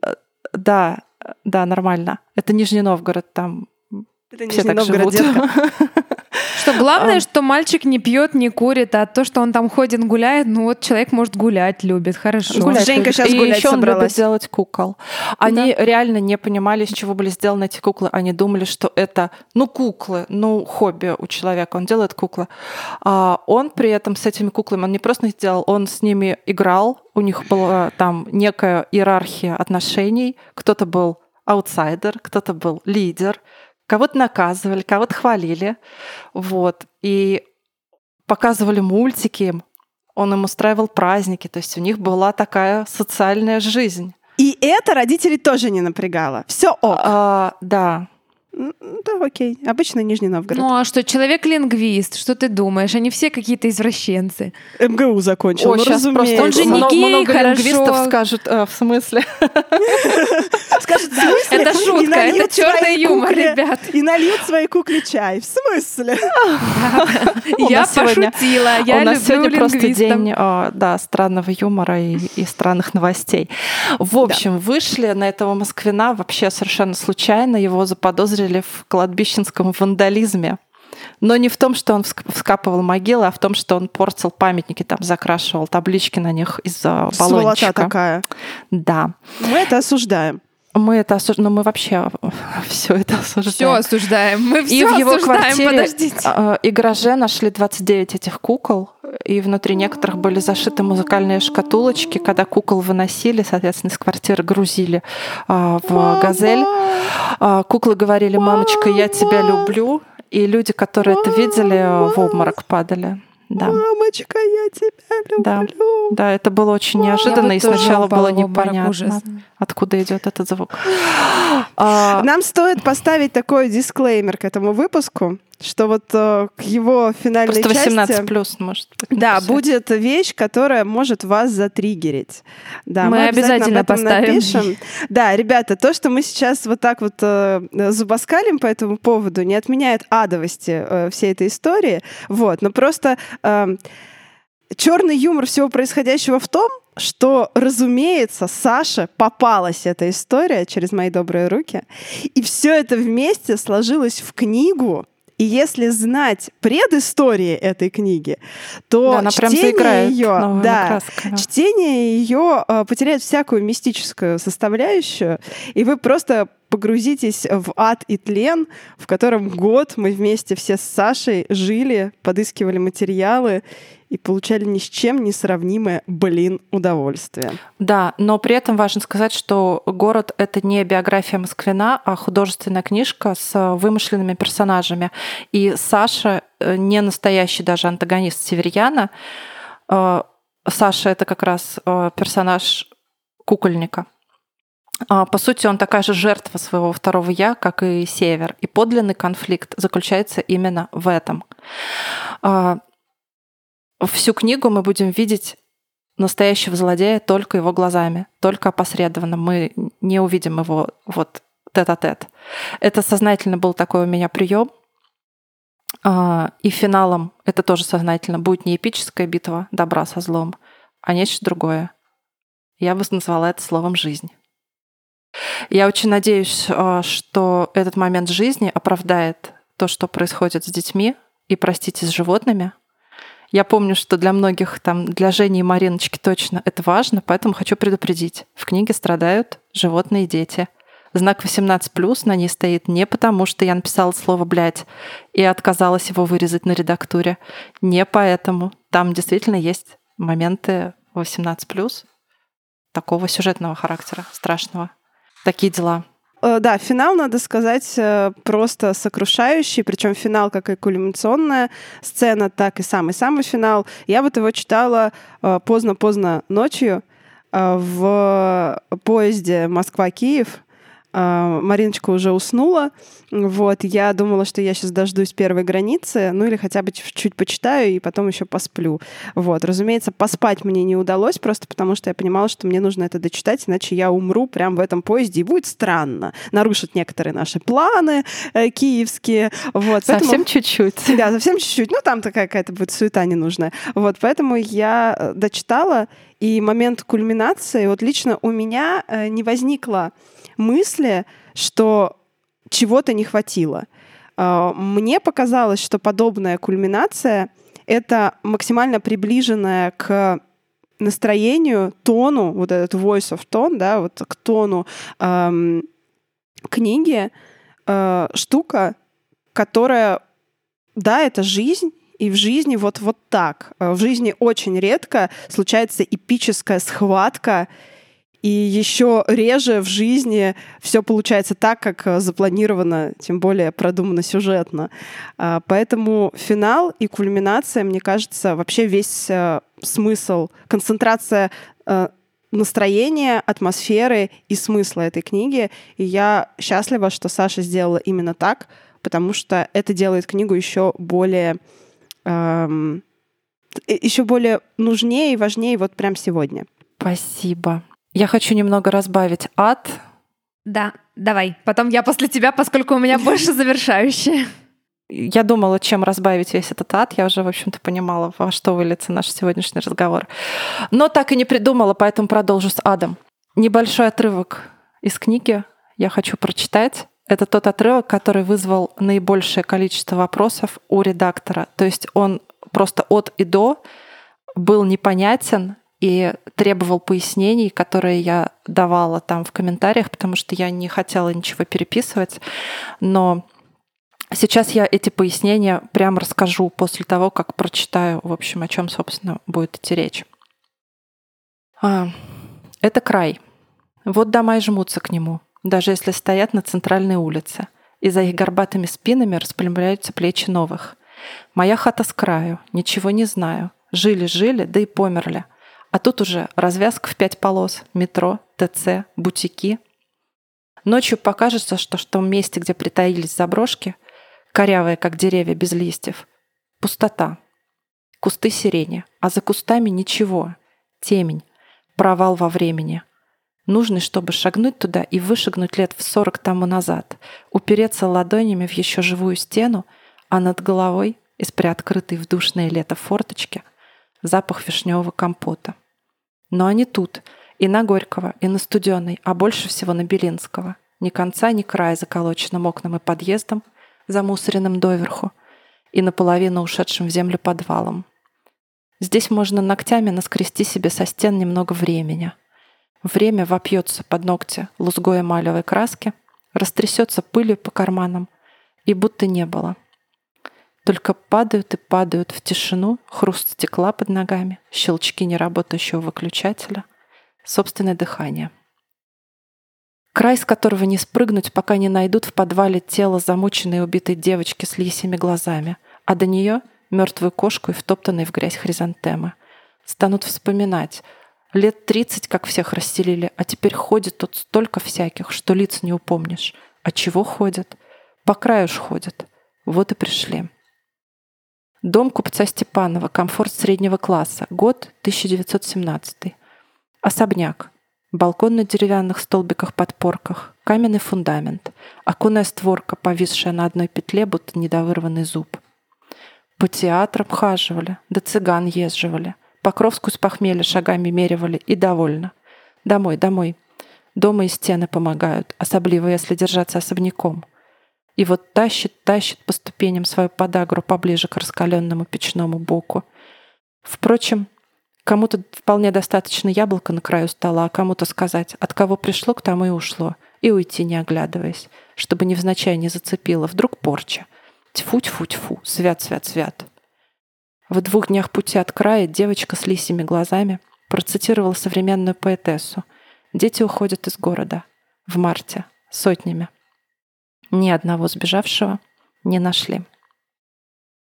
а, Да, да, нормально. Это Нижний Новгород, там Это все Нижний так Новгород, живут. <laughs> Что главное, А. что мальчик не пьет, не курит, а то, что он там ходит, гуляет, ну вот человек может гулять, любит, хорошо. Гулять. Женька любит. щас И гулять еще он любит делать кукол. Они реально не понимали, из чего были сделаны эти куклы. Они думали, что это, ну, куклы, ну, хобби у человека. Он делает куклы. А он при этом с этими куклами, он не просто их делал, он с ними играл. У них была там некая иерархия отношений. Кто-то был аутсайдер, кто-то был лидер. Кого-то наказывали, кого-то хвалили. Вот. И показывали мультики им. Он им устраивал праздники. То есть у них была такая социальная жизнь. И это родителей тоже не напрягало. Все ок. А, да. М, Да, окей. Обычно Нижний Новгород. Ну а что, человек-лингвист, что ты думаешь? Они все какие-то извращенцы. МГУ закончил, Ой, ну, разумеется. Он же не много, гей, много хорошо. лингвистов скажут, э, в смысле? <laughs> Скажет, в смысле? Это шутка, это черный юмор, ребят. И нальют своей кукле чай. В смысле? <laughs> Я пошутила, я У нас сегодня просто день а, да, странного юмора и странных новостей. В общем, вышли на этого Москвина вообще совершенно случайно. Его заподозрили в кладбищенском вандализме. Но не в том, что он вск- вскапывал могилы, а в том, что он портил памятники, там закрашивал таблички на них из-за Сволота баллончика. такая. Да. Мы это осуждаем. Мы это осуждаем, но мы вообще <laughs> все это осуждаем. Все осуждаем. Мы И все в его осуждаем, квартире подождите. э, и гараже нашли 29 этих кукол, и внутри некоторых были зашиты музыкальные шкатулочки. Когда кукол выносили, соответственно, из квартиры грузили а, в «Газель». А, Куклы говорили «Мамочка, я тебя люблю», и люди, которые это видели, в обморок падали. Да. Мамочка, я тебя Да. люблю. Да, это было очень неожиданно, и сначала было непонятно, ужас. откуда идет этот звук. Нам стоит поставить такой дисклеймер к этому выпуску, что вот э, к его финальной Просто 18 части... плюс, может быть. Да, написать. будет вещь, которая может вас затриггерить. Да, Мы обязательно об этом поставим. напишем. Да, ребята, то, что мы сейчас вот так вот э, зубоскалим по этому поводу, не отменяет адовости э, всей этой истории. Вот, но просто черный юмор всего происходящего в том, что, разумеется, Саше попалась эта история через мои добрые руки, и все это вместе сложилось в книгу, И если знать предыстории этой книги, то Да, чтение ее, да, красками. чтение ее э, потеряет всякую мистическую составляющую, и вы просто погрузитесь в ад и тлен, в котором год мы вместе все с Сашей жили, подыскивали материалы и получали ни с чем не сравнимое, блин, удовольствие. Да, но при этом важно сказать, что город это не биография Москвина, а художественная книжка с вымышленными персонажами. И Саша э, не настоящий даже антагонист Северьяна. Э, Саша это как раз э, персонаж кукольника. А, По сути, он такая же жертва своего второго я, как и Север. И подлинный конфликт заключается именно в этом. А, Всю книгу мы будем видеть настоящего злодея только его глазами, только опосредованно. Мы не увидим его вот тет-а-тет. Это сознательно был такой у меня прием. И финалом, это тоже сознательно, будет не эпическая битва добра со злом, а нечто другое. Я бы назвала это словом «жизнь». Я очень надеюсь, а, что этот момент жизни оправдает то, что происходит с детьми и, простите, с животными. Я помню, что для многих, там, для Жени и Мариночки точно это важно, поэтому хочу предупредить. В книге страдают животные и дети. Знак 18+, на ней стоит не потому, что я написала слово «блядь» и отказалась его вырезать на редактуре. Не поэтому. Там действительно есть моменты 18+, такого сюжетного характера, страшного. Такие дела. Э, Да, финал, надо сказать, э, просто сокрушающий, причем финал как и кульминационная сцена, так и самый-самый финал. Я вот его читала э, поздно-поздно ночью в поезде Москва-Киев. Э, Мариночка уже уснула. Вот, я думала, что я сейчас дождусь первой границы, ну или хотя бы чуть-чуть почитаю и потом еще посплю. Вот, разумеется, поспать мне не удалось, просто потому что я понимала, что мне нужно это дочитать, иначе я умру прямо в этом поезде, и будет странно. Нарушат некоторые наши планы э, киевские. Вот, поэтому- Совсем чуть-чуть. <laughs> да, совсем чуть-чуть. Ну, там такая какая-то будет суета ненужная. Вот, поэтому я э, дочитала, и момент кульминации, вот лично у меня э, не возникло мысли, что чего-то не хватило. Э, Мне показалось, что подобная кульминация — это максимально приближенная к настроению, тону, вот этот voice of tone, да, вот к тону эм, книги, э, штука, которая да, это жизнь, и в жизни вот, вот так. Э, В жизни очень редко случается эпическая схватка, и еще реже в жизни все получается так, как э, запланировано, тем более продумано сюжетно. А, Поэтому финал и кульминация, мне кажется, вообще весь э, смысл, концентрация настроения, атмосферы и смысла этой книги. И я счастлива, что Саша сделала именно так, потому что это делает книгу еще более эм, еще более нужнее и важнее вот прям сегодня. Спасибо. Я хочу немного разбавить ад. Да, давай. Потом я после тебя, поскольку у меня <laughs> больше завершающие. Я думала, чем разбавить весь этот ад. Я уже, в общем-то, понимала, во что выльется наш сегодняшний разговор. Но так и не придумала, поэтому продолжу с адом. Небольшой отрывок из книги я хочу прочитать. Это тот отрывок, который вызвал наибольшее количество вопросов у редактора. То есть он просто от и до был непонятен и требовал пояснений, которые я давала там в комментариях, потому что я не хотела ничего переписывать. Но сейчас я эти пояснения прямо расскажу после того, как прочитаю, в общем, о чем, собственно, будет идти речь. А, это край. Вот дома и жмутся к нему, даже если стоят на центральной улице, и за их горбатыми спинами распрямляются плечи новых. Моя хата с краю, ничего не знаю. Жили-жили, да и померли. А тут уже развязка в пять полос, метро, ТЦ, бутики. Ночью покажется, что в том месте, где притаились заброшки, корявые, как деревья без листьев, пустота, кусты сирени, а за кустами ничего, темень, провал во времени. Нужный, чтобы шагнуть туда и вышагнуть лет в сорок тому назад, упереться ладонями в еще живую стену, а над головой, из приоткрытой в душное лето форточки, запах вишневого компота. Но они тут, и на Горького, и на Студенной, а больше всего на Белинского. Ни конца, ни края заколоченным окнам и подъездом, замусоренным доверху и наполовину ушедшим в землю подвалом. Здесь можно ногтями наскрести себе со стен немного времени. Время вопьется под ногти лузгой эмалевой краски, растрясется пылью по карманам, и будто не было. Только падают и падают в тишину хруст стекла под ногами, щелчки неработающего выключателя, собственное дыхание — Край, с которого не спрыгнуть, пока не найдут в подвале тело замученной и убитой девочки с лисими глазами, а до нее мертвую кошку и втоптанные в грязь хризантемы. Станут вспоминать. Лет тридцать, как всех расселили, а теперь ходит тут столько всяких, что лиц не упомнишь. А чего ходят? По краю ж ходят. Вот и пришли. Дом купца Степанова, комфорт среднего класса, год 1917. Особняк. Балкон на деревянных столбиках-подпорках, каменный фундамент, оконная створка, повисшая на одной петле, будто недовырванный зуб. По театрам хаживали, да цыган езживали. Покровскую с похмелья шагами меривали и довольно. Домой, домой. Дома и стены помогают, особливо если держаться особняком. И вот тащит, тащит по ступеням свою подагру поближе к раскаленному печному боку. Впрочем, Кому-то вполне достаточно яблоко на краю стола, а кому-то сказать, от кого пришло, к тому и ушло, и уйти не оглядываясь, чтобы невзначай не зацепило, вдруг порча. Тьфу-тьфу-тьфу, свят-свят-свят. В двух днях пути от края девочка с лисими глазами процитировала современную поэтессу. Дети уходят из города. В марте. Сотнями. Ни одного сбежавшего не нашли.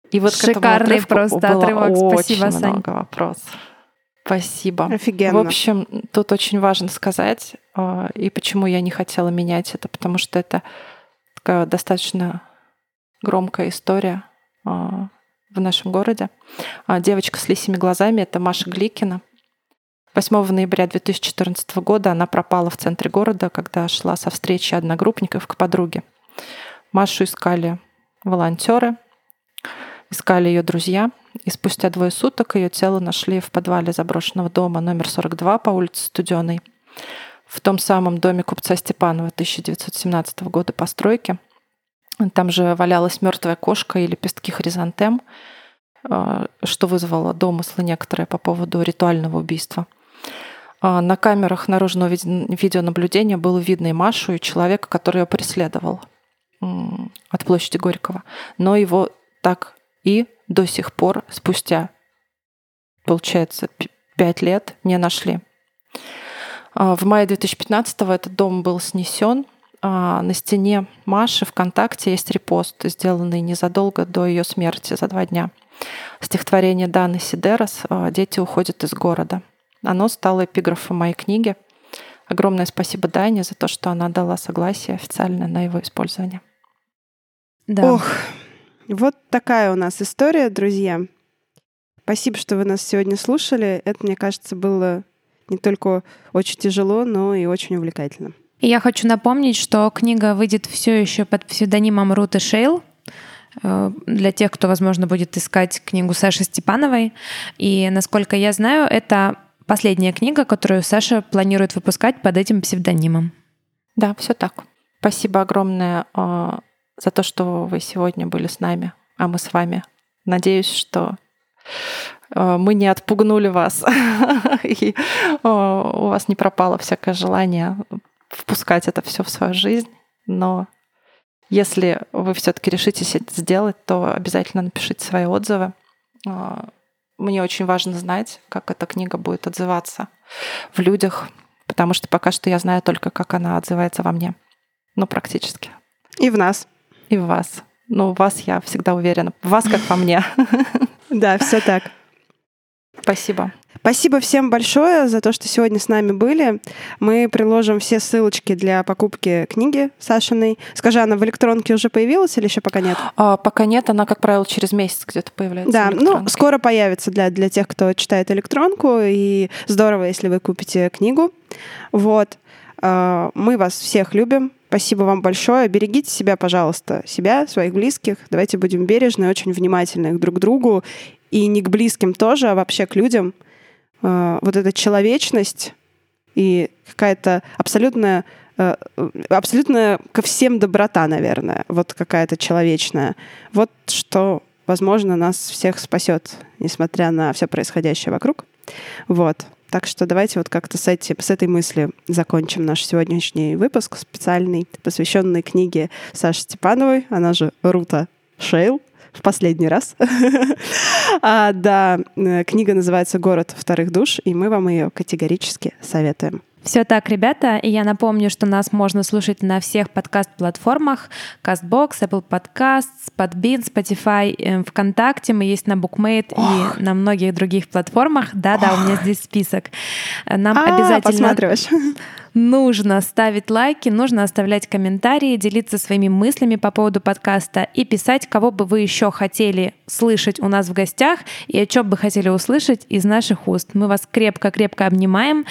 И вот Шикарный просто отрывок. Спасибо, очень много вопросов. Спасибо. Офигенно. В общем, тут очень важно сказать, а, и почему я не хотела менять это, потому что это такая достаточно громкая история а, в нашем городе. А, девочка с лисими глазами — это Маша Гликина. 8 ноября 2014 года она пропала в центре города, когда шла со встречи одногруппников к подруге. Машу искали волонтеры, искали ее друзья — и спустя двое суток ее тело нашли в подвале заброшенного дома номер 42 по улице Студеной. В том самом доме купца Степанова 1917 года постройки. Там же валялась мертвая кошка и лепестки хризантем, э, что вызвало домыслы некоторые по поводу ритуального убийства. А на камерах наружного видеонаблюдения было видно и Машу, и человека, который ее преследовал от площади Горького. Но его так и до сих пор, спустя, получается, пять лет, не нашли. А, в мае 2015 этот дом был снесен. А, на стене Маши ВКонтакте есть репост, сделанный незадолго до ее смерти, за два дня. Стихотворение Даны Сидерас а, «Дети уходят из города». Оно стало эпиграфом моей книги. Огромное спасибо Дане за то, что она дала согласие официально на его использование. Да. Ох, вот такая у нас история, друзья. Спасибо, что вы нас сегодня слушали. Это, мне кажется, было не только очень тяжело, но и очень увлекательно. И я хочу напомнить, что книга выйдет все еще под псевдонимом Руты Шейл э, для тех, кто, возможно, будет искать книгу Саши Степановой. И, насколько я знаю, это последняя книга, которую Саша планирует выпускать под этим псевдонимом. Да, все так. Спасибо огромное а, за то, что вы сегодня были с нами, а мы с вами. Надеюсь, что э, мы не отпугнули вас, <laughs> и э, у вас не пропало всякое желание впускать это все в свою жизнь. Но если вы все-таки решитесь это сделать, то обязательно напишите свои отзывы. Э, мне очень важно знать, как эта книга будет отзываться в людях, потому что пока что я знаю только, как она отзывается во мне. Ну, практически. И в нас и в вас. Ну, в вас я всегда уверена. В вас как во мне. <laughs> Да, все так. Спасибо. Спасибо всем большое за то, что сегодня с нами были. Мы приложим все ссылочки для покупки книги Сашиной. Скажи, она в электронке уже появилась или еще пока нет? А, пока нет, она, как правило, через месяц где-то появляется. Да, ну, скоро появится для, для тех, кто читает электронку. И здорово, если вы купите книгу. Вот. А, мы вас всех любим. Спасибо вам большое. Берегите себя, пожалуйста, себя, своих близких. Давайте будем бережны, очень внимательны друг к другу и не к близким тоже, а вообще к людям. А, вот эта человечность и какая-то абсолютная э, абсолютно ко всем доброта, наверное, вот какая-то человечная. Вот что, возможно, нас всех спасет, несмотря на все происходящее вокруг. Вот. Так что давайте вот как-то с, эти, с этой мысли закончим наш сегодняшний выпуск специальный, посвященный книге Саши Степановой, она же Рута Шейл, в последний раз. <laughs> а, да, э, книга называется «Город вторых душ», и мы вам ее категорически советуем. Все так, ребята. И я напомню, что нас можно слушать на всех подкаст-платформах. CastBox, Apple Podcasts, Podbean, Spotify, э, ВКонтакте. Мы есть на BookMate Ох. и на многих других платформах. Да-да, у меня здесь список. Нам а, обязательно... посматриваешь <laughs> нужно ставить лайки, нужно оставлять комментарии, делиться своими мыслями по поводу подкаста и писать, кого бы вы еще хотели слышать у нас в гостях и о чем бы хотели услышать из наших уст. Мы вас крепко-крепко обнимаем.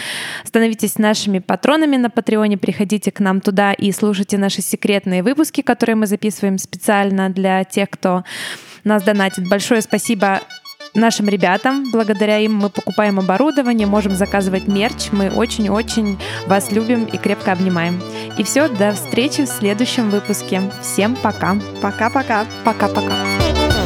Становитесь нашими патронами на Патреоне, приходите к нам туда и слушайте наши секретные выпуски, которые мы записываем специально для тех, кто нас донатит. Большое спасибо нашим ребятам. Благодаря им мы покупаем оборудование, можем заказывать мерч. Мы очень-очень вас любим и крепко обнимаем. И все, до встречи в следующем выпуске. Всем пока. Пока-пока. Пока-пока.